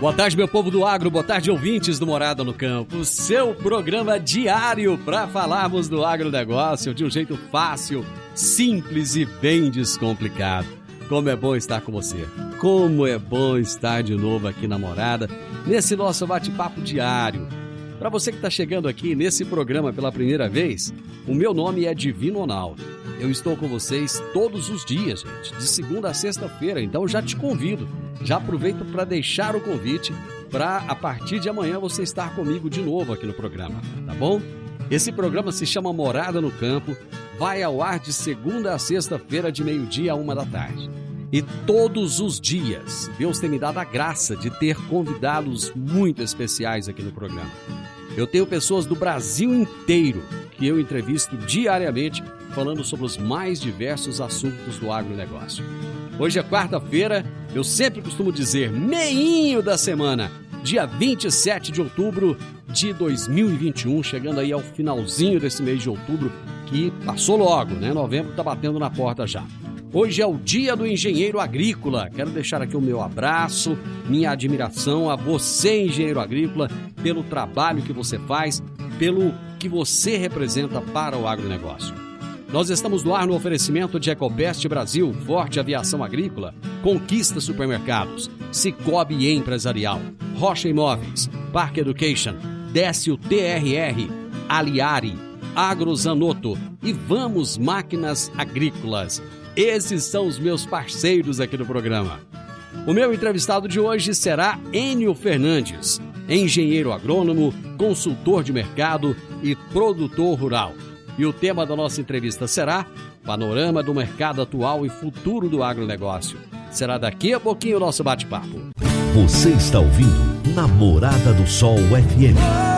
Boa tarde, meu povo do agro, boa tarde, ouvintes do Morada no Campo. Seu programa diário para falarmos do agronegócio de um jeito fácil, simples e bem descomplicado. Como é bom estar com você. Como é bom estar de novo aqui na Morada, nesse nosso bate-papo diário. Para você que está chegando aqui nesse programa pela primeira vez, o meu nome é Divino Ronaldo. Eu estou com vocês todos os dias, gente, de segunda a sexta-feira, então já te convido. Já aproveito para deixar o convite para a partir de amanhã você estar comigo de novo aqui no programa, tá bom? Esse programa se chama Morada no Campo, vai ao ar de segunda a sexta-feira, de meio-dia a uma da tarde. E todos os dias, Deus tem me dado a graça de ter convidados muito especiais aqui no programa. Eu tenho pessoas do Brasil inteiro que eu entrevisto diariamente falando sobre os mais diversos assuntos do agronegócio. Hoje é quarta-feira, eu sempre costumo dizer meinho da semana, dia 27 de outubro de 2021, chegando aí ao finalzinho desse mês de outubro, que passou logo, né? Novembro está batendo na porta já. Hoje é o Dia do Engenheiro Agrícola. Quero deixar aqui o meu abraço, minha admiração a você, engenheiro agrícola, pelo trabalho que você faz, pelo que você representa para o agronegócio. Nós estamos no ar no oferecimento de Ecopest Brasil, Forte Aviação Agrícola, Conquista Supermercados, Cicobi Empresarial, Rocha Imóveis, Park Education, Décio TRR, Aliari, Agrozanoto e Vamos Máquinas Agrícolas. Esses são os meus parceiros aqui do programa. O meu entrevistado de hoje será Enio Fernandes, engenheiro agrônomo, consultor de mercado e produtor rural. E o tema da nossa entrevista será Panorama do mercado atual e futuro do agronegócio. Será daqui a pouquinho o nosso bate-papo. Você está ouvindo Namorada do Sol FM.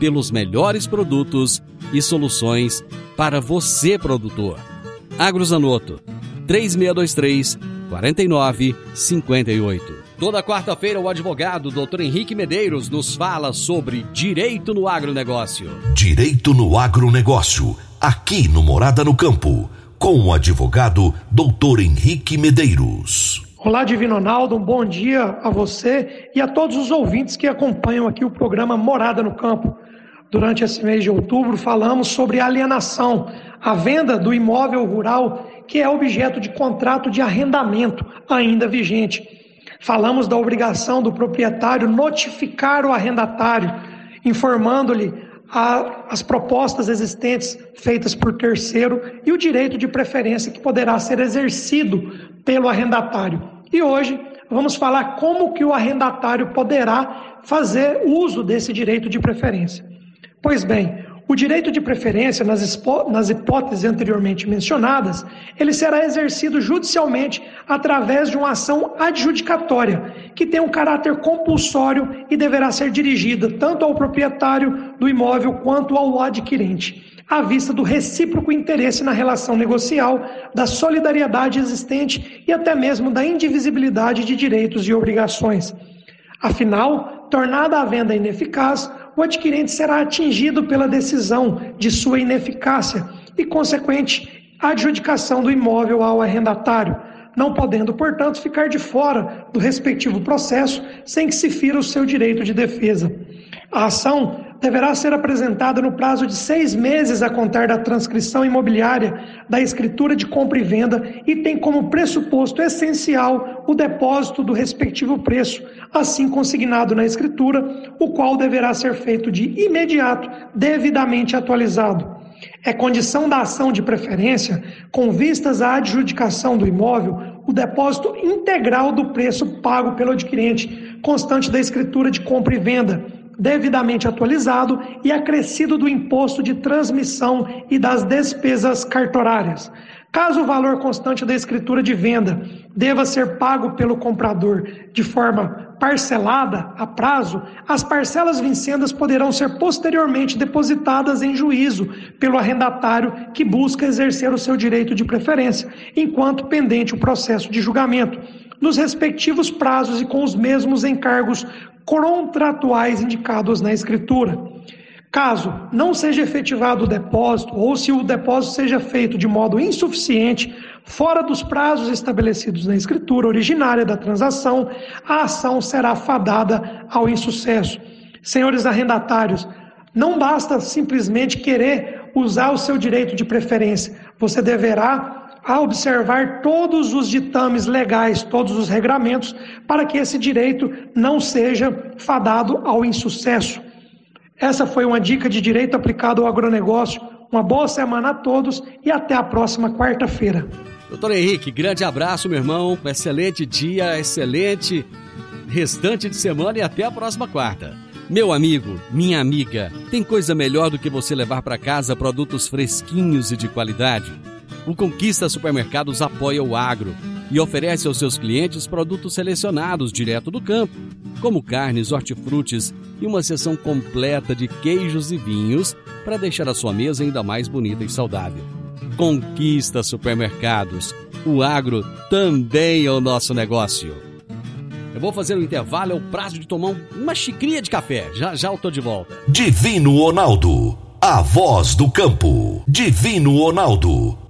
pelos melhores produtos e soluções para você, produtor. Agrozanoto, 3623 4958. Toda quarta-feira, o advogado Dr. Henrique Medeiros nos fala sobre direito no agronegócio. Direito no agronegócio, aqui no Morada no Campo, com o advogado Dr. Henrique Medeiros. Olá, Divino Ronaldo, um bom dia a você e a todos os ouvintes que acompanham aqui o programa Morada no Campo. Durante esse mês de outubro, falamos sobre alienação, a venda do imóvel rural que é objeto de contrato de arrendamento ainda vigente. Falamos da obrigação do proprietário notificar o arrendatário, informando-lhe as propostas existentes feitas por terceiro e o direito de preferência que poderá ser exercido pelo arrendatário. E hoje vamos falar como que o arrendatário poderá fazer uso desse direito de preferência. Pois bem, o direito de preferência, nas, nas hipóteses anteriormente mencionadas, ele será exercido judicialmente através de uma ação adjudicatória, que tem um caráter compulsório e deverá ser dirigida tanto ao proprietário do imóvel quanto ao adquirente, à vista do recíproco interesse na relação negocial, da solidariedade existente e até mesmo da indivisibilidade de direitos e obrigações. Afinal, tornada a venda ineficaz, o adquirente será atingido pela decisão de sua ineficácia e, consequente, adjudicação do imóvel ao arrendatário, não podendo, portanto, ficar de fora do respectivo processo sem que se fira o seu direito de defesa. A ação deverá ser apresentada no prazo de seis meses a contar da transcrição imobiliária da escritura de compra e venda e tem como pressuposto essencial o depósito do respectivo preço, assim consignado na escritura, o qual deverá ser feito de imediato, devidamente atualizado. É condição da ação de preferência, com vistas à adjudicação do imóvel, o depósito integral do preço pago pelo adquirente, constante da escritura de compra e venda devidamente atualizado e acrescido do imposto de transmissão e das despesas cartorárias. Caso o valor constante da escritura de venda deva ser pago pelo comprador de forma parcelada a prazo, as parcelas vincendas poderão ser posteriormente depositadas em juízo pelo arrendatário que busca exercer o seu direito de preferência, enquanto pendente o processo de julgamento, nos respectivos prazos e com os mesmos encargos contratuais indicados na Escritura. Caso não seja efetivado o depósito ou se o depósito seja feito de modo insuficiente, fora dos prazos estabelecidos na escritura originária da transação, a ação será fadada ao insucesso. Senhores arrendatários, não basta simplesmente querer usar o seu direito de preferência, você deverá a observar todos os ditames legais, todos os regramentos, para que esse direito não seja fadado ao insucesso. Essa foi uma dica de direito aplicado ao agronegócio. Uma boa semana a todos e até a próxima quarta-feira. Doutor Henrique, grande abraço, meu irmão. Excelente dia, excelente restante de semana e até a próxima quarta. Meu amigo, minha amiga, tem coisa melhor do que você levar para casa produtos fresquinhos e de qualidade? O Conquista Supermercados apoia o agro e oferece aos seus clientes produtos selecionados direto do campo, como carnes, hortifrutis e uma seção completa de queijos e vinhos para deixar a sua mesa ainda mais bonita e saudável. Conquista Supermercados. O agro também é o nosso negócio. Eu vou fazer um intervalo, é o prazo de tomar uma xicrinha de café. Já já eu tô de volta. Divino Ronaldo, a voz do campo. Divino Ronaldo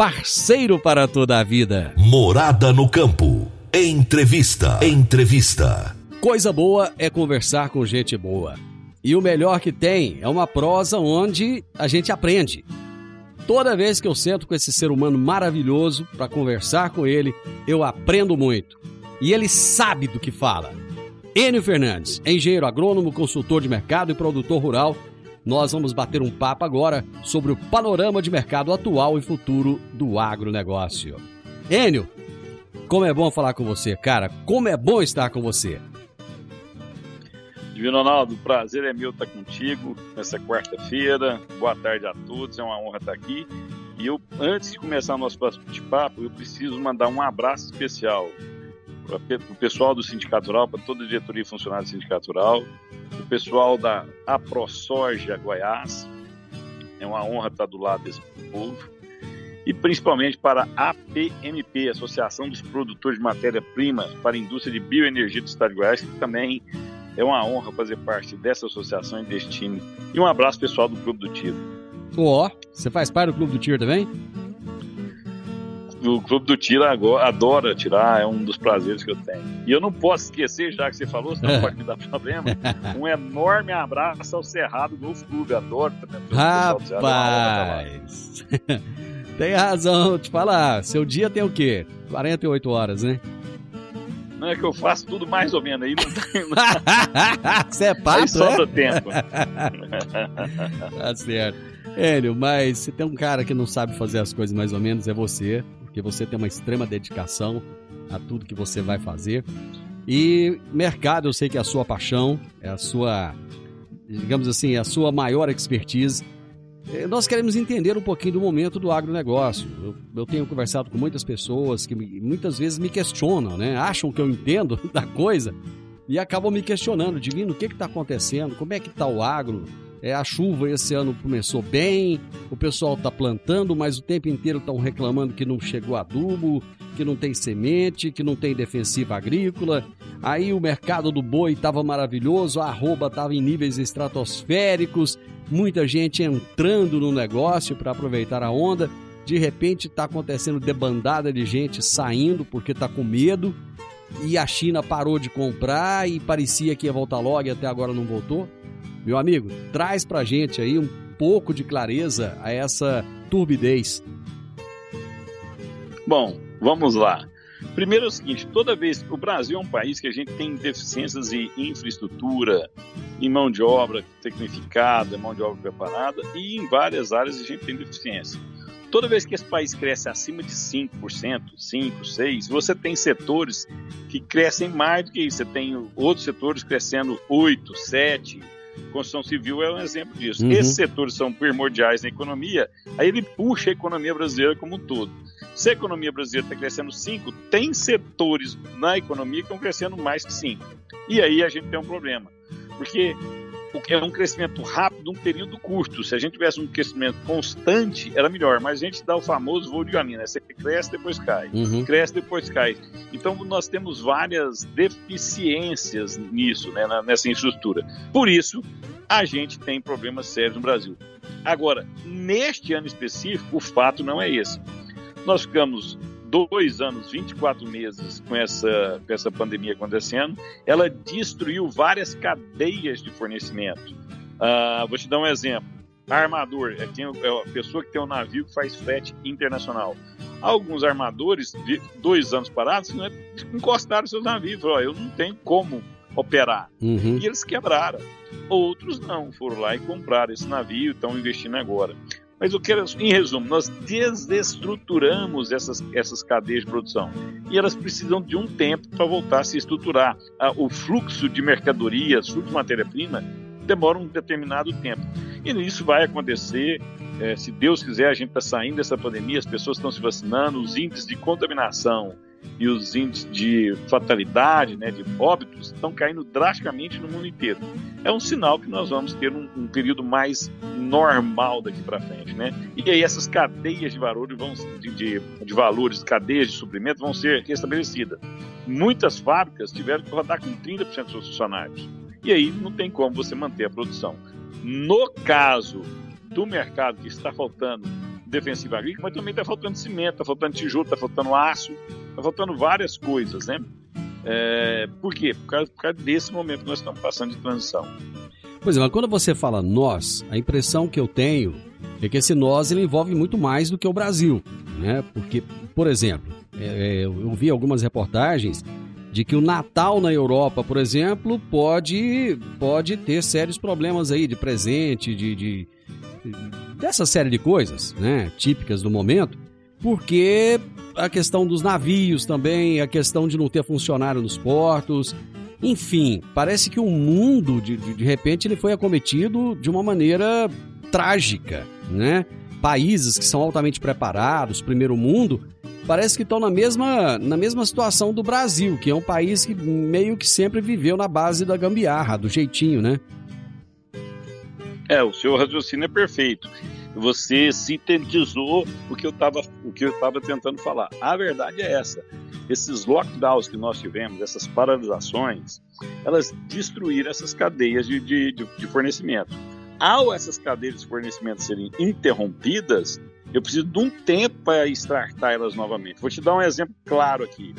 parceiro para toda a vida. Morada no campo. Entrevista. Entrevista. Coisa boa é conversar com gente boa. E o melhor que tem é uma prosa onde a gente aprende. Toda vez que eu sento com esse ser humano maravilhoso para conversar com ele, eu aprendo muito. E ele sabe do que fala. Enio Fernandes, engenheiro agrônomo, consultor de mercado e produtor rural nós vamos bater um papo agora sobre o panorama de mercado atual e futuro do agronegócio. Enio, como é bom falar com você, cara. Como é bom estar com você. Divino Ronaldo, prazer é meu estar contigo nessa quarta-feira. Boa tarde a todos, é uma honra estar aqui. E eu, antes de começar o nosso bate-papo, eu preciso mandar um abraço especial para o pessoal do Sindicato Rural, para toda a diretoria e funcionário do Sindicato Rural, o pessoal da AproSoja Goiás. É uma honra estar do lado desse povo. E principalmente para a APMP, Associação dos Produtores de Matéria-Prima para a Indústria de Bioenergia do Estado de Goiás, que também é uma honra fazer parte dessa associação e desse time. E um abraço pessoal do Clube do Tiro. Ó, oh, você faz parte do Clube do Tiro também? O clube do tiro adora tirar, é um dos prazeres que eu tenho. E eu não posso esquecer, já que você falou, senão é. pode me dar problema, um enorme abraço ao Cerrado Golf Clube, adoro também. Rapaz, tem razão, te falar, seu dia tem o quê? 48 horas, né? Não é que eu faço tudo mais ou menos aí, não tem. Você é papo, aí sobra é? tempo. tá certo. Hélio, mas se tem um cara que não sabe fazer as coisas mais ou menos, é você porque você tem uma extrema dedicação a tudo que você vai fazer. E mercado, eu sei que é a sua paixão, é a sua digamos assim, a sua maior expertise. É, nós queremos entender um pouquinho do momento do agronegócio. Eu, eu tenho conversado com muitas pessoas que me, muitas vezes me questionam, né? Acham que eu entendo da coisa e acabam me questionando, Divino, o que está acontecendo? Como é que está o agro? É, a chuva esse ano começou bem, o pessoal está plantando, mas o tempo inteiro estão reclamando que não chegou adubo, que não tem semente, que não tem defensiva agrícola. Aí o mercado do boi estava maravilhoso, a arroba estava em níveis estratosféricos, muita gente entrando no negócio para aproveitar a onda. De repente está acontecendo debandada de gente saindo porque está com medo. E a China parou de comprar e parecia que ia voltar logo e até agora não voltou. Meu amigo, traz pra gente aí um pouco de clareza a essa turbidez. Bom, vamos lá. Primeiro é o seguinte, toda vez o Brasil é um país que a gente tem deficiências em infraestrutura, em mão de obra tecnificada, mão de obra preparada e em várias áreas a gente tem deficiência. Toda vez que esse país cresce acima de 5%, 5%, 6%, você tem setores que crescem mais do que isso. Você tem outros setores crescendo 8%, 7%, construção civil é um exemplo disso. Uhum. Esses setores são primordiais na economia, aí ele puxa a economia brasileira como um todo. Se a economia brasileira está crescendo 5, tem setores na economia que estão crescendo mais que 5. E aí a gente tem um problema. Porque é um crescimento rápido, um período curto. Se a gente tivesse um crescimento constante, era melhor. Mas a gente dá o famoso voo de galinha, né? Você cresce, depois cai. Uhum. Cresce, depois cai. Então, nós temos várias deficiências nisso, né? nessa infraestrutura. Por isso, a gente tem problemas sérios no Brasil. Agora, neste ano específico, o fato não é esse. Nós ficamos dois anos, 24 meses com essa, com essa pandemia acontecendo, ela destruiu várias cadeias de fornecimento. Uh, vou te dar um exemplo. Armador é, quem, é a pessoa que tem um navio que faz frete internacional. Alguns armadores, dois anos parados, né, encostaram seus navios. Falaram, eu não tenho como operar. Uhum. E eles quebraram. Outros não, foram lá e compraram esse navio estão investindo agora. Mas eu quero, em resumo, nós desestruturamos essas, essas cadeias de produção e elas precisam de um tempo para voltar a se estruturar. O fluxo de mercadorias, fluxo de matéria-prima, demora um determinado tempo. E isso vai acontecer, é, se Deus quiser, a gente está saindo dessa pandemia, as pessoas estão se vacinando, os índices de contaminação e os índices de fatalidade, né, de óbitos, estão caindo drasticamente no mundo inteiro. É um sinal que nós vamos ter um, um período mais normal daqui para frente, né? E aí essas cadeias de valores vão de, de, de valores, cadeias de suprimento vão ser restabelecidas. Muitas fábricas tiveram que rodar com 30% dos seus funcionários. E aí não tem como você manter a produção. No caso do mercado que está faltando defensiva agrícola, mas também está faltando cimento, está faltando tijolo, está faltando aço, está faltando várias coisas, né? É, por quê? Por causa, por causa desse momento que nós estamos passando de transição. Pois é, mas quando você fala nós, a impressão que eu tenho é que esse nós ele envolve muito mais do que o Brasil, né? Porque, por exemplo, é, é eu vi algumas reportagens de que o Natal na Europa, por exemplo, pode, pode ter sérios problemas aí de presente, de, de dessa série de coisas, né, típicas do momento, porque a questão dos navios também, a questão de não ter funcionário nos portos, enfim, parece que o mundo, de, de, de repente, ele foi acometido de uma maneira trágica, né? Países que são altamente preparados, primeiro mundo, parece que estão na mesma, na mesma situação do Brasil, que é um país que meio que sempre viveu na base da gambiarra, do jeitinho, né? É, o seu raciocínio é perfeito. Você sintetizou o que eu estava o que eu estava tentando falar. A verdade é essa. Esses lockdowns que nós tivemos, essas paralisações, elas destruíram essas cadeias de, de, de fornecimento. Ao essas cadeias de fornecimento serem interrompidas, eu preciso de um tempo para extratar elas novamente. Vou te dar um exemplo claro aqui.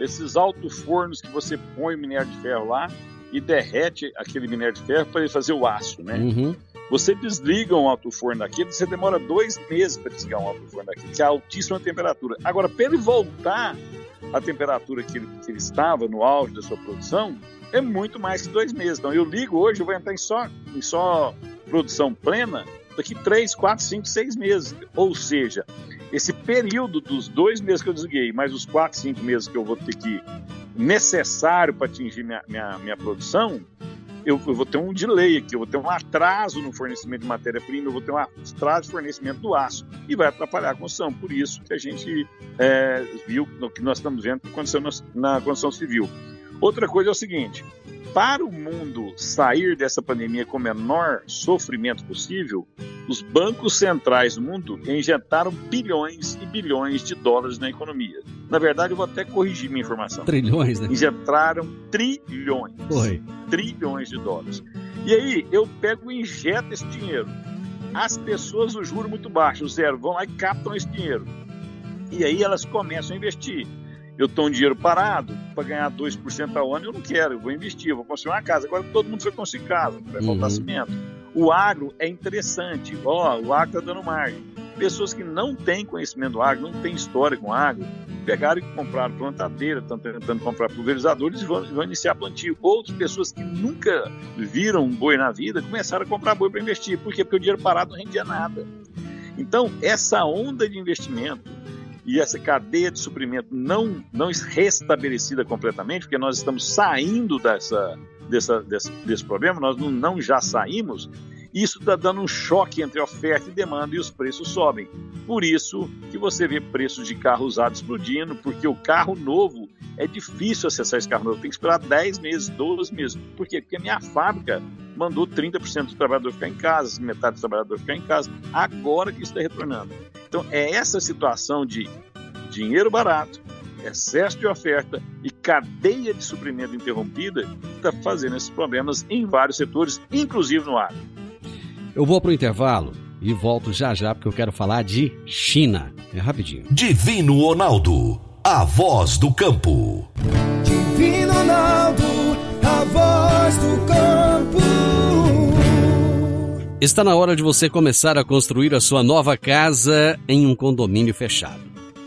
Esses alto-fornos que você põe o minério de ferro lá, e derrete aquele minério de ferro para ele fazer o aço, né? Uhum. Você desliga um alto-forno daquele, você demora dois meses para desligar um alto-forno daquele, que é altíssima temperatura. Agora, para ele voltar à temperatura que ele, que ele estava no auge da sua produção, é muito mais que dois meses. Então, eu ligo hoje, eu vou entrar em só, em só produção plena daqui três, quatro, cinco, seis meses. Ou seja, esse período dos dois meses que eu desliguei, mais os quatro, cinco meses que eu vou ter que necessário para atingir minha, minha, minha produção, eu, eu, vou ter um delay aqui, eu vou ter um atraso no fornecimento de matéria-prima, eu vou ter um atraso no fornecimento do aço e vai atrapalhar a construção. Por isso que a gente é, viu, no que nós estamos vendo acontecendo na construção civil. Outra coisa é o seguinte: para o mundo sair dessa pandemia com o menor sofrimento possível, os bancos centrais do mundo injetaram bilhões e bilhões de dólares na economia. Na verdade, eu vou até corrigir minha informação. Trilhões, né? Injetaram trilhões. Foi. Trilhões de dólares. E aí, eu pego e injeto esse dinheiro. As pessoas, o juro muito baixo, zero, vão lá e captam esse dinheiro. E aí elas começam a investir eu estou um dinheiro parado para ganhar 2% ao ano, eu não quero, eu vou investir, eu vou construir uma casa. Agora todo mundo foi construir casa, vai faltar uhum. cimento. O agro é interessante, ó, o agro está dando margem. Pessoas que não têm conhecimento do agro, não têm história com agro, pegaram e compraram plantadeira, estão tentando comprar pulverizadores e vão, vão iniciar plantio. Outras pessoas que nunca viram um boi na vida começaram a comprar boi para investir. Por quê? Porque o dinheiro parado não rendia nada. Então, essa onda de investimento e essa cadeia de suprimento não, não restabelecida completamente, porque nós estamos saindo dessa, dessa, desse, desse problema, nós não, não já saímos, isso está dando um choque entre oferta e demanda e os preços sobem. Por isso que você vê preços de carro usado explodindo, porque o carro novo é difícil acessar esse carro novo, tem que esperar 10 meses, 12 meses. Por quê? Porque a minha fábrica mandou 30% do trabalhador ficar em casa, metade do trabalhador ficar em casa, agora que isso está retornando. Então, é essa situação de dinheiro barato, excesso de oferta e cadeia de suprimento interrompida que está fazendo esses problemas em vários setores, inclusive no agro. Eu vou para o intervalo e volto já já porque eu quero falar de China. É rapidinho. Divino Ronaldo, a voz do campo. Divino Ronaldo, a voz do campo. Está na hora de você começar a construir a sua nova casa em um condomínio fechado.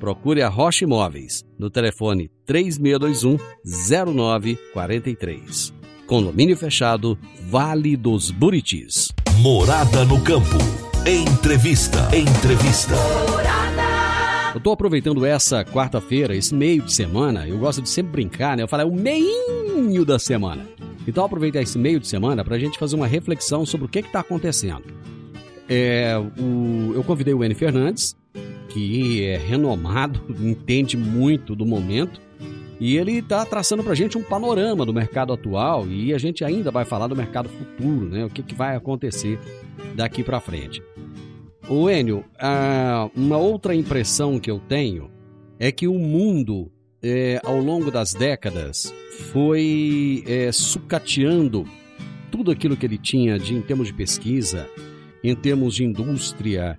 Procure a Rocha Imóveis no telefone 3621-0943. Condomínio fechado, Vale dos Buritis. Morada no campo. Entrevista. Entrevista. Eu estou aproveitando essa quarta-feira, esse meio de semana. Eu gosto de sempre brincar, né? Eu falo, é o meinho da semana. Então, aproveitar esse meio de semana para a gente fazer uma reflexão sobre o que está acontecendo. É, o, eu convidei o N. Fernandes, que é renomado, entende muito do momento. E ele está traçando para a gente um panorama do mercado atual e a gente ainda vai falar do mercado futuro, né? O que, que vai acontecer daqui para frente. O Enio, uma outra impressão que eu tenho é que o mundo, é, ao longo das décadas, foi é, sucateando tudo aquilo que ele tinha de, em termos de pesquisa, em termos de indústria,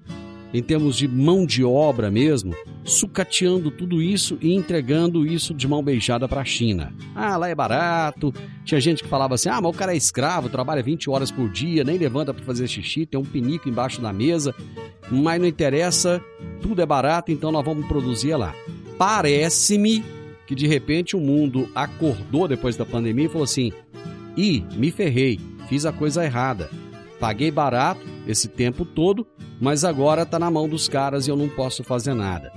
em termos de mão de obra mesmo, sucateando tudo isso e entregando isso de mão beijada para a China. Ah, lá é barato. Tinha gente que falava assim: ah, mas o cara é escravo, trabalha 20 horas por dia, nem levanta para fazer xixi, tem um pinico embaixo da mesa, mas não interessa, tudo é barato, então nós vamos produzir lá. Parece-me que de repente o mundo acordou depois da pandemia e falou assim: ih, me ferrei, fiz a coisa errada. Paguei barato esse tempo todo mas agora está na mão dos caras e eu não posso fazer nada.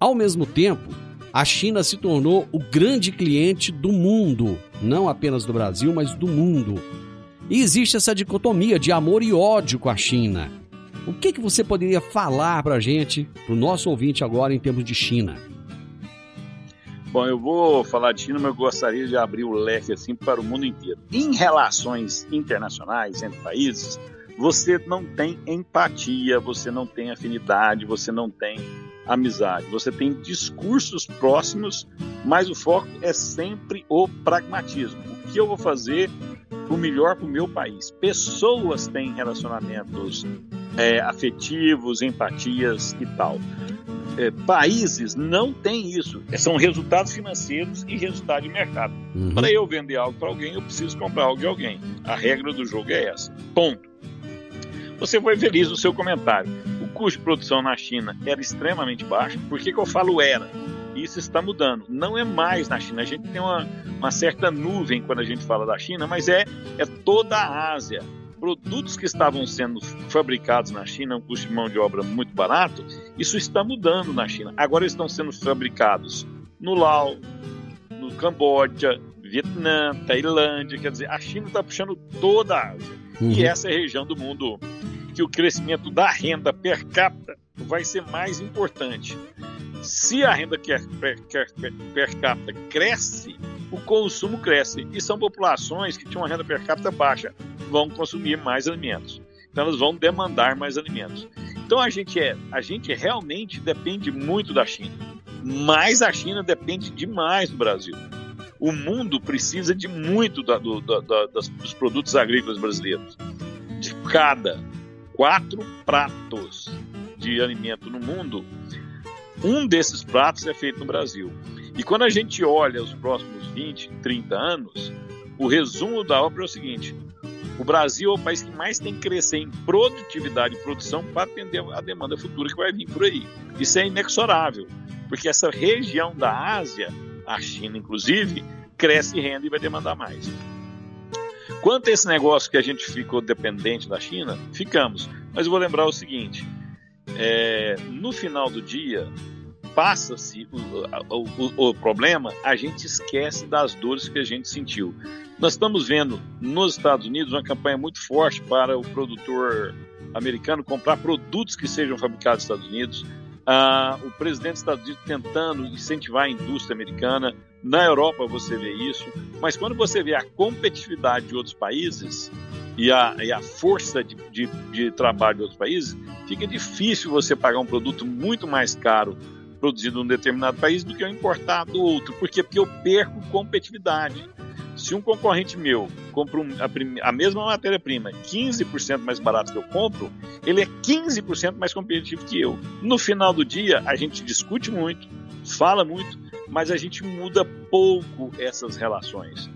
Ao mesmo tempo, a China se tornou o grande cliente do mundo, não apenas do Brasil, mas do mundo. E existe essa dicotomia de amor e ódio com a China. O que, que você poderia falar para a gente, para o nosso ouvinte agora, em termos de China? Bom, eu vou falar de China, mas eu gostaria de abrir o leque assim para o mundo inteiro. Em relações internacionais entre países, você não tem empatia, você não tem afinidade, você não tem amizade. Você tem discursos próximos, mas o foco é sempre o pragmatismo. O que eu vou fazer o melhor para o meu país? Pessoas têm relacionamentos é, afetivos, empatias e tal. é, países não têm isso. São resultados financeiros e resultado de mercado. Uhum. Para eu vender algo para alguém, eu preciso comprar algo de alguém. A regra do jogo é essa. Ponto. Você foi feliz no seu comentário. O custo de produção na China era extremamente baixo. Por que, que eu falo era? Isso está mudando. Não é mais na China. A gente tem uma, uma certa nuvem quando a gente fala da China, mas é, é toda a Ásia produtos que estavam sendo fabricados na China, um custo de mão de obra muito barato, isso está mudando na China. Agora estão sendo fabricados no Laos, no Camboja, Vietnã, Tailândia, quer dizer, a China está puxando toda a Ásia. Uhum. E essa é a região do mundo que o crescimento da renda per capita vai ser mais importante. Se a renda per, per, per, per capita cresce, o consumo cresce. E são populações que tinham uma renda per capita baixa, vão consumir mais alimentos. Então elas vão demandar mais alimentos. Então a gente é, a gente realmente depende muito da China. Mas a China depende demais do Brasil. O mundo precisa de muito da, do, da, da, dos produtos agrícolas brasileiros. De cada quatro pratos de alimento no mundo, um desses pratos é feito no Brasil. E quando a gente olha os próximos 20, 30 anos, o resumo da obra é o seguinte: o Brasil é o país que mais tem que crescer em produtividade e produção para atender a demanda futura que vai vir por aí. Isso é inexorável, porque essa região da Ásia, a China inclusive, cresce renda e vai demandar mais. Quanto a esse negócio que a gente ficou dependente da China, ficamos. Mas eu vou lembrar o seguinte: é, no final do dia, passa-se o, o, o, problema, a gente esquece das dores que a gente sentiu. Nós estamos vendo nos Estados Unidos uma campanha muito forte para o produtor americano comprar produtos que sejam fabricados nos Estados Unidos. Ah, o presidente dos Estados Unidos tentando incentivar a indústria americana. Na Europa você vê isso, mas quando você vê a competitividade de outros países e a, e a força de, de, de trabalho de outros países, fica difícil você pagar um produto muito mais caro produzido em um determinado país do que eu importar do outro. Por quê? Porque eu perco competitividade. Se um concorrente meu compra a, a, mesma matéria-prima 15% mais barato que eu compro, ele é 15% mais competitivo que eu. No final do dia, a gente discute muito, fala muito, mas a gente muda pouco essas relações.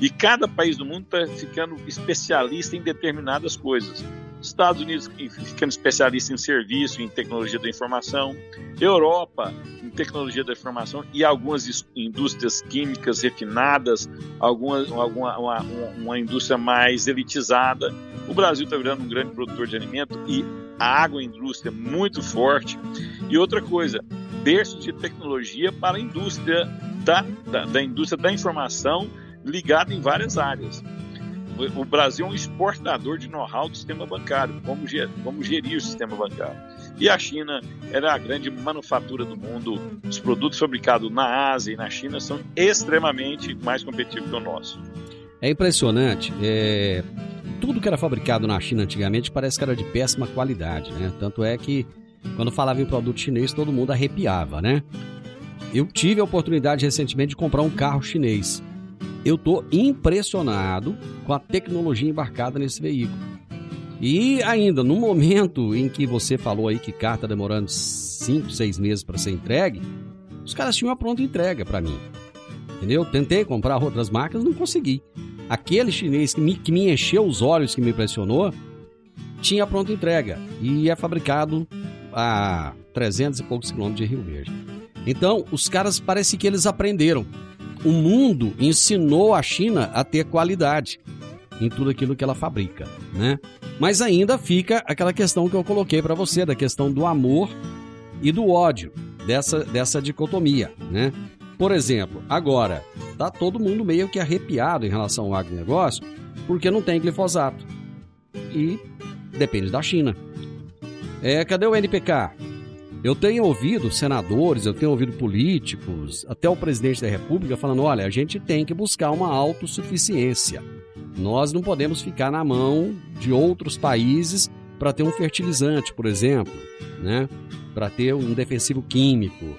E cada país do mundo está ficando especialista em determinadas coisas. Estados Unidos ficando especialista em serviço, em tecnologia da informação, Europa em tecnologia da informação e algumas indústrias químicas refinadas, alguma, alguma uma, uma indústria mais elitizada. O Brasil está virando um grande produtor de alimento e a agroindústria é muito forte. E outra coisa, berço de tecnologia para a indústria da, da, da indústria da informação ligada em várias áreas o Brasil é um exportador de know-how do sistema bancário, como, ger, como gerir o sistema bancário. E a China era a grande manufatura do mundo. Os produtos fabricados na Ásia e na China são extremamente mais competitivos que o nosso. É impressionante. É... Tudo que era fabricado na China antigamente parece que era de péssima qualidade, né? Tanto é que quando falava em produto chinês todo mundo arrepiava, né? Eu tive a oportunidade recentemente de comprar um carro chinês eu tô impressionado com a tecnologia embarcada nesse veículo. E ainda, no momento em que você falou aí que carta tá demorando 5, 6 meses para ser entregue, os caras tinham a pronta entrega para mim. Entendeu? Tentei comprar outras marcas, não consegui. Aquele chinês que me, que me encheu os olhos, que me impressionou, tinha a pronta entrega e é fabricado a 300 e poucos quilômetros de Rio Verde. Então, os caras parece que eles aprenderam o mundo ensinou a China a ter qualidade em tudo aquilo que ela fabrica, né? Mas ainda fica aquela questão que eu coloquei para você, da questão do amor e do ódio, dessa, dessa dicotomia, né? Por exemplo, agora, tá todo mundo meio que arrepiado em relação ao agronegócio, porque não tem glifosato. E depende da China. É, cadê o NPK? Eu tenho ouvido senadores, eu tenho ouvido políticos, até o presidente da República falando: olha, a gente tem que buscar uma autossuficiência. Nós não podemos ficar na mão de outros países para ter um fertilizante, por exemplo, né? para ter um defensivo químico.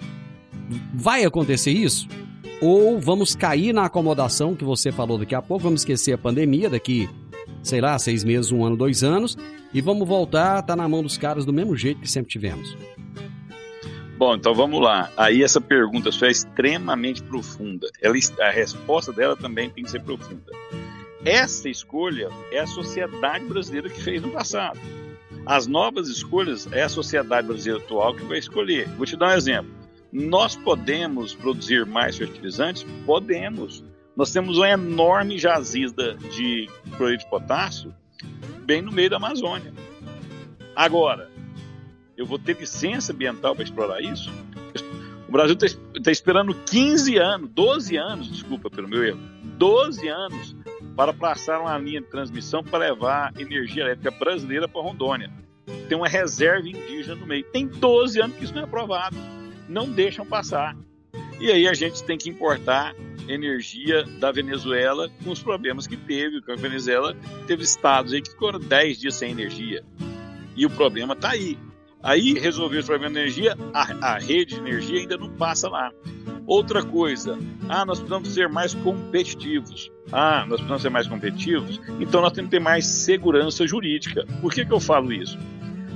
Vai acontecer isso? Ou vamos cair na acomodação que você falou daqui a pouco, vamos esquecer a pandemia daqui, sei lá, seis meses, um ano, dois anos, e vamos voltar tá na mão dos caras do mesmo jeito que sempre tivemos? Bom, então vamos lá. Aí essa pergunta sua é extremamente profunda. Ela, a resposta dela também tem que ser profunda. Essa escolha é a sociedade brasileira que fez no passado. As novas escolhas é a sociedade brasileira atual que vai escolher. Vou te dar um exemplo. Nós podemos produzir mais fertilizantes? Podemos. Nós temos uma enorme jazida de cloreto de potássio bem no meio da Amazônia. Agora, eu vou ter licença ambiental para explorar isso? O Brasil está tá esperando 15 anos, 12 anos, desculpa pelo meu erro, 12 anos para passar uma linha de transmissão para levar energia elétrica brasileira para Rondônia. Tem uma reserva indígena no meio. Tem 12 anos que isso não é aprovado. Não deixam passar. E aí a gente tem que importar energia da Venezuela com os problemas que teve. A Venezuela teve estados aí que ficaram 10 dias sem energia. E o problema está aí. Aí resolver o problema da energia, a, a rede de energia ainda não passa lá. Outra coisa, ah, nós precisamos ser mais competitivos. Ah, nós precisamos ser mais competitivos, então nós temos que ter mais segurança jurídica. Por que, que eu falo isso?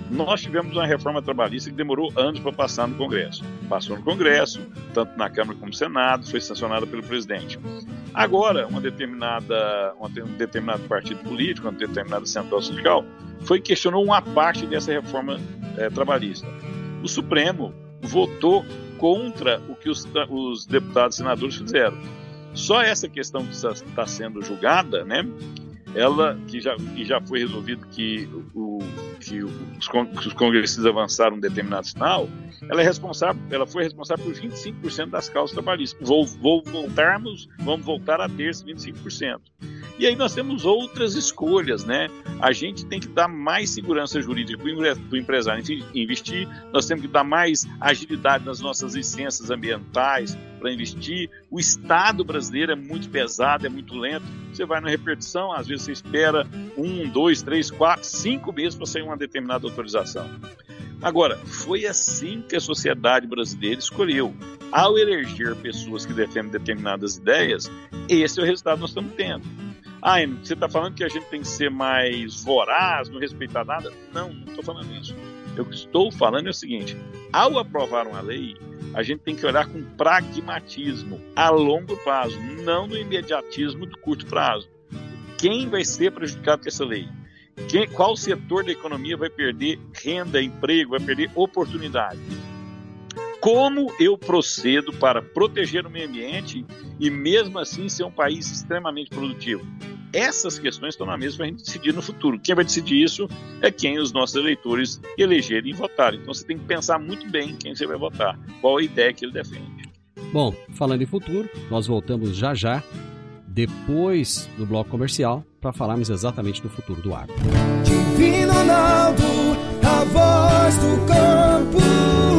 Nós tivemos uma reforma trabalhista que demorou anos para passar no Congresso. Passou no Congresso, tanto na Câmara como no Senado, foi sancionada pelo presidente. Agora, uma determinada, um determinado partido político, uma determinada central sindical, foi questionou uma parte dessa reforma é, trabalhista. O Supremo votou contra o que os, os deputados e senadores fizeram. Só essa questão que está sendo julgada, né, ela que já, que já foi resolvido que, o, que os, congressistas avançaram um determinado sinal, ela é responsável, ela foi responsável por 25% das causas trabalhistas. Vou, vou voltarmos, vamos voltar a ter esses 25%. E aí nós temos outras escolhas, né? A gente tem que dar mais segurança jurídica para o empresário investir, nós temos que dar mais agilidade nas nossas licenças ambientais para investir. O Estado brasileiro é muito pesado, é muito lento. Você vai na repetição, às vezes você espera um, dois, três, quatro, cinco meses para sair uma determinada autorização. Agora, foi assim que a sociedade brasileira escolheu. Ao eleger pessoas que defendem determinadas ideias, esse é o resultado que nós estamos tendo. Ah, você está falando que a gente tem que ser mais voraz, não respeitar nada? Não, não estou falando isso. Eu estou falando é o seguinte: ao aprovar uma lei, a gente tem que olhar com pragmatismo a longo prazo, não no imediatismo do curto prazo. Quem vai ser prejudicado com essa lei? Quem, qual setor da economia vai perder renda, emprego, vai perder oportunidade? Como eu procedo para proteger o meio ambiente e, mesmo assim, ser um país extremamente produtivo? Essas questões estão na mesa para a gente decidir no futuro. Quem vai decidir isso é quem os nossos eleitores elegerem e votarem. Então você tem que pensar muito bem quem você vai votar, qual a ideia que ele defende. Bom, falando em futuro, nós voltamos já já, depois do bloco comercial, para falarmos exatamente do futuro do agro. Divino Ronaldo, a voz do campo.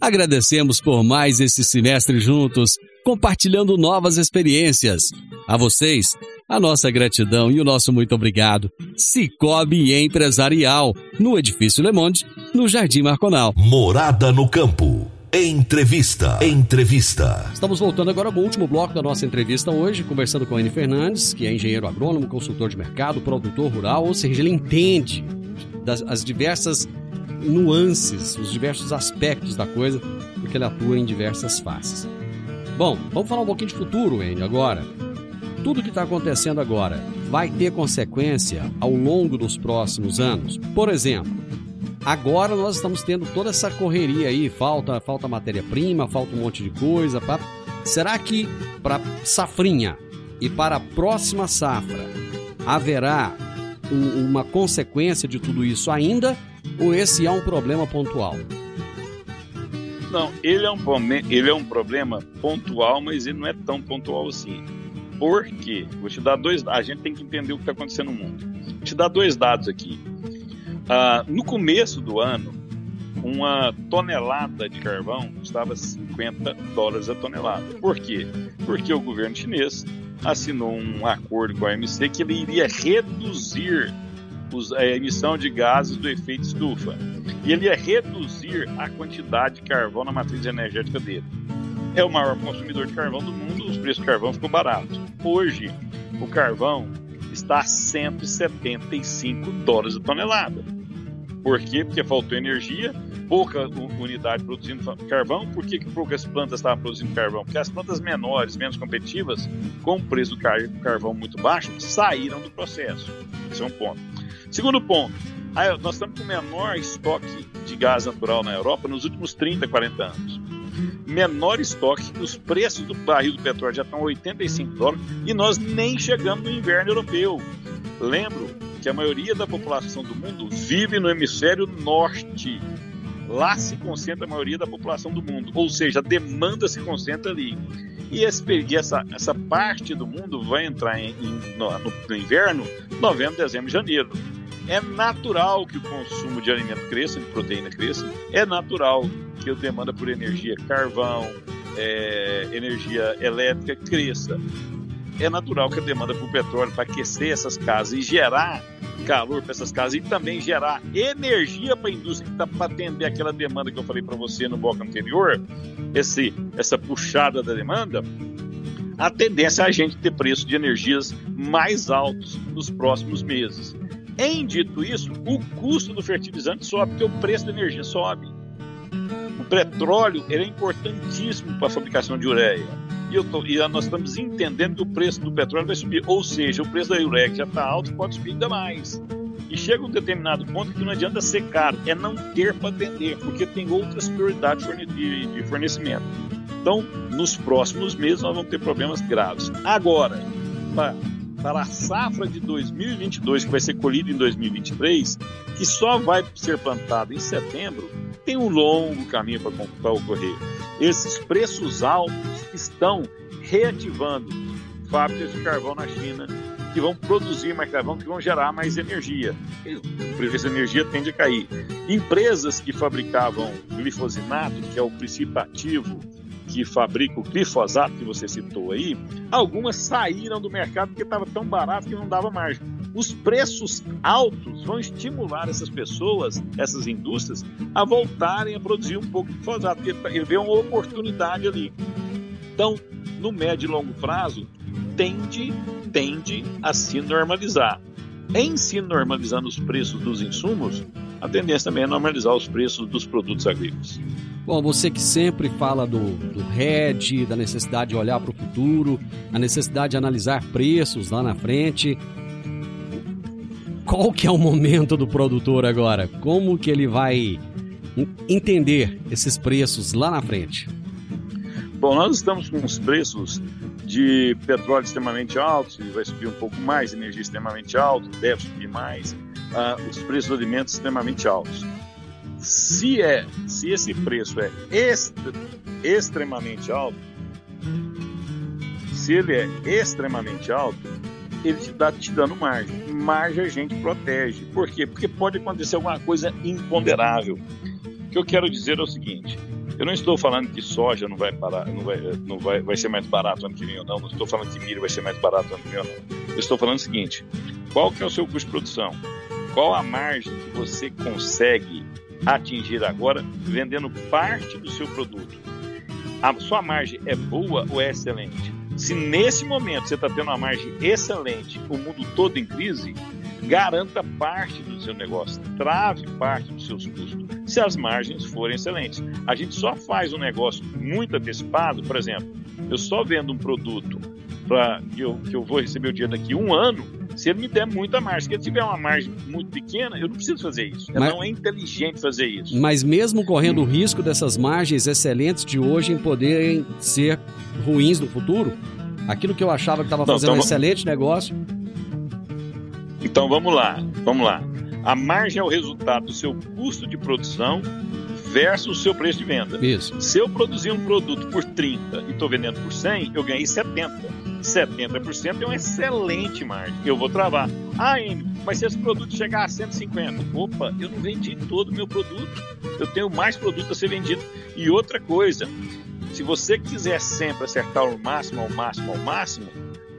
Agradecemos por mais esse semestre juntos, compartilhando novas experiências. A vocês, a nossa gratidão e o nosso muito obrigado. Cicobi Empresarial, no Edifício Le Monde, no Jardim Marconal. Morada no Campo. Entrevista. Entrevista. Estamos voltando agora ao último bloco da nossa entrevista hoje, conversando com N Fernandes, que é engenheiro agrônomo, consultor de mercado, produtor rural, ou seja, ele entende das as diversas nuances, os diversos aspectos da coisa, porque ele atua em diversas faces. Bom, vamos falar um pouquinho de futuro, Enio, agora. Tudo que está acontecendo agora vai ter consequência ao longo dos próximos anos. Por exemplo, agora nós estamos tendo toda essa correria aí, falta, falta matéria-prima, falta um monte de coisa. Pra... Será que para safrinha e para a próxima safra haverá um, uma consequência de tudo isso ainda ou esse é um problema pontual? Não, ele é um, ele é um problema pontual, mas ele não é tão pontual assim. Por quê? Vou te dar dois. A gente tem que entender o que está acontecendo no mundo. Vou te dar dois dados aqui. Ah, no começo do ano, uma tonelada de carvão custava 50 dólares a tonelada. Por quê? Porque o governo chinês assinou um acordo com a OMC que ele iria reduzir a emissão de gases do efeito estufa. E ele ia reduzir a quantidade de carvão na matriz energética dele. É o maior consumidor de carvão do mundo, os preços do carvão ficam baratos. Hoje, o carvão está a 175 dólares a tonelada. Por quê? Porque faltou energia, pouca unidade produzindo carvão. Por que, que poucas plantas estavam produzindo carvão? Porque as plantas menores, menos competitivas, com o preço do carvão muito baixo, saíram do processo. Esse é um ponto. Segundo ponto, nós estamos com o menor estoque de gás natural na Europa nos últimos 30, 40 anos. Menor estoque, os preços do barril do petróleo já estão 85 dólares e nós nem chegamos no inverno europeu. Lembro que a maioria da população do mundo vive no hemisfério norte. Lá se concentra a maioria da população do mundo, ou seja, a demanda se concentra ali. E, esse, essa, essa parte do mundo vai entrar em, em, no, no inverno, novembro, dezembro, janeiro. É natural que o consumo de alimento cresça, de proteína cresça. É natural que a demanda por energia, carvão, é, energia elétrica cresça é natural que a demanda por petróleo para aquecer essas casas e gerar calor para essas casas e também gerar energia para a indústria tá, para atender aquela demanda que eu falei para você no bloco anterior, esse, essa puxada da demanda, a tendência é a gente ter preço de energias mais altos nos próximos meses. Em dito isso, o custo do fertilizante sobe, porque o preço da energia sobe. O petróleo é importantíssimo para a fabricação de ureia e, tô, e, nós estamos entendendo que o preço do petróleo vai subir. Ou seja, o preço da ureia já está alto, pode subir ainda mais. E chega um determinado ponto que não adianta ser caro, é não ter para atender, porque tem outras prioridades de fornecimento. Então, nos próximos meses, nós vamos ter problemas graves. Agora, para, para a safra de 2022, que vai ser colhida em 2023, que só vai ser plantada em setembro, tem um longo caminho para ocorrer. Esses preços altos estão reativando fábricas de carvão na China que vão produzir mais carvão, que vão gerar mais energia. O preço da energia tende a cair. Empresas que fabricavam glifosinato, que é o princípio ativo que fabrica o glifosato que você citou aí, algumas saíram do mercado porque estava tão barato que não dava margem. Os preços altos vão estimular essas pessoas, essas indústrias, a voltarem a produzir um pouco de glifosato, porque ele vê uma oportunidade ali. Então, no médio e longo prazo, tende, tende a se normalizar. Em se normalizando os preços dos insumos, a tendência também é normalizar os preços dos produtos agrícolas. Bom, você que sempre fala do, do RED, da necessidade de olhar para o futuro, a necessidade de analisar preços lá na frente. Qual que é o momento do produtor agora? Como que ele vai entender esses preços lá na frente? Bom, nós estamos com os preços de petróleo extremamente altos, vai subir um pouco mais, energia extremamente alta, deve subir mais, uh, os preços de alimentos extremamente altos. Se, é, se esse preço é extra, extremamente alto, se ele é extremamente alto, ele te está te dando margem. Margem a gente protege. Por quê? Porque pode acontecer alguma coisa imponderável. O que eu quero dizer é o seguinte: eu não estou falando que soja não vai parar, não vai, não vai, vai ser mais barato ano que vem ou não. Não estou falando que milho vai ser mais barato ano que vem ou não. Eu estou falando o seguinte: qual que é o seu custo de produção? Qual a margem que você consegue atingir agora vendendo parte do seu produto. A sua margem é boa ou é excelente? Se nesse momento você está tendo uma margem excelente, o mundo todo em crise, garanta parte do seu negócio, trave parte dos seus custos, se as margens forem excelentes. A gente só faz um negócio muito antecipado, por exemplo, eu só vendo um produto para que eu, que eu vou receber o dinheiro daqui um ano, se ele me der muita margem. Se ele tiver uma margem muito pequena, eu não preciso fazer isso. Mas, não é inteligente fazer isso. Mas mesmo correndo o risco dessas margens excelentes de hoje em poderem ser ruins no futuro, aquilo que eu achava que estava fazendo então, um excelente negócio. Então vamos lá, vamos lá. A margem é o resultado do seu custo de produção versus o seu preço de venda. Isso. Se eu produzir um produto por 30 e estou vendendo por 100, eu ganhei 70. 70% é uma excelente margem. Eu vou travar. Ah, mas se esse produto chegar a 150, opa, eu não vendi todo o meu produto. Eu tenho mais produto a ser vendido. E outra coisa, se você quiser sempre acertar o máximo, ao máximo, ao máximo,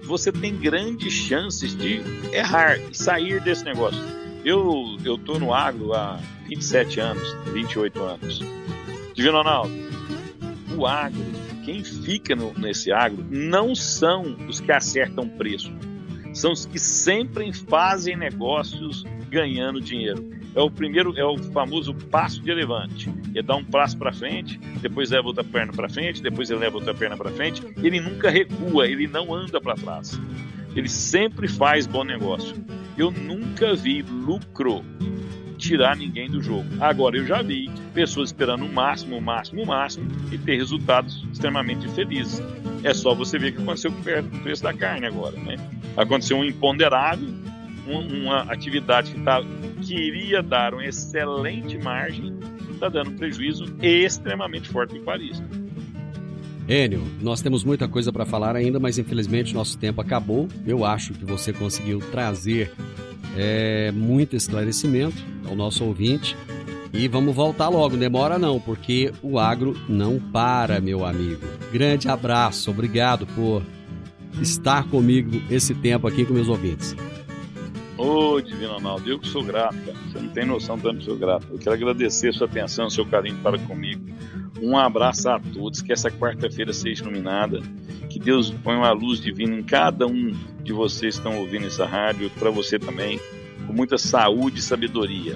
você tem grandes chances de errar e sair desse negócio. Eu eu tô no agro há 27 anos, 28 anos. Divino Ronaldo, o agro, quem fica no, nesse agro, não são os que acertam preço, são os que sempre fazem negócios ganhando dinheiro. É o primeiro, é o famoso passo de elevante. Ele dá um passo para frente, depois leva outra perna para frente, depois ele leva outra perna para frente. Ele nunca recua, ele não anda para trás. Ele sempre faz bom negócio. Eu nunca vi lucro tirar ninguém do jogo. Agora eu já vi pessoas esperando o máximo, o máximo, o máximo e ter resultados extremamente felizes. É só você ver o que aconteceu com o preço da carne agora, né? Aconteceu um imponderável, uma atividade que tá, queria dar uma excelente margem, está dando um prejuízo extremamente forte o Paris. Enio, nós temos muita coisa para falar ainda, mas infelizmente nosso tempo acabou. Eu acho que você conseguiu trazer é, muito esclarecimento ao nosso ouvinte. E vamos voltar logo, demora não, porque o agro não para, meu amigo. Grande abraço, obrigado por estar comigo esse tempo aqui com meus ouvintes. Ô, oh, Divino Ronaldo, eu que sou grato, cara. Você não tem noção do tanto que sou grato. Eu quero agradecer sua atenção, seu carinho para comigo. Um abraço a todos, que essa quarta-feira seja iluminada, Deus ponha uma luz divina em cada um de vocês que estão ouvindo essa rádio, para você também, com muita saúde e sabedoria.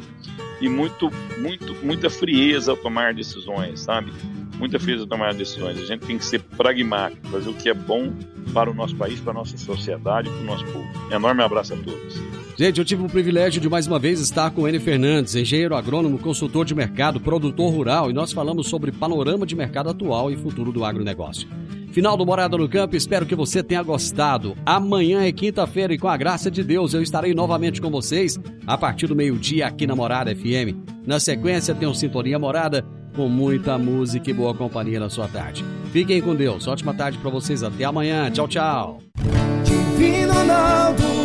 E muito, muito, muita frieza ao tomar decisões, sabe? Muita frieza ao tomar decisões. A gente tem que ser pragmático, fazer o que é bom para o nosso país, para a nossa sociedade, para o nosso povo. Enorme abraço a todos. Gente, eu tive o privilégio de mais uma vez estar com N. Fernandes, engenheiro agrônomo, consultor de mercado, produtor rural, e nós falamos sobre panorama de mercado atual e futuro do agronegócio. Final do Morada no Campo, espero que você tenha gostado. Amanhã é quinta-feira e com a graça de Deus eu estarei novamente com vocês a partir do meio-dia aqui na Morada FM. Na sequência tem um Sintonia Morada com muita música e boa companhia na sua tarde. Fiquem com Deus, ótima tarde para vocês, até amanhã, tchau, tchau. Divino Ronaldo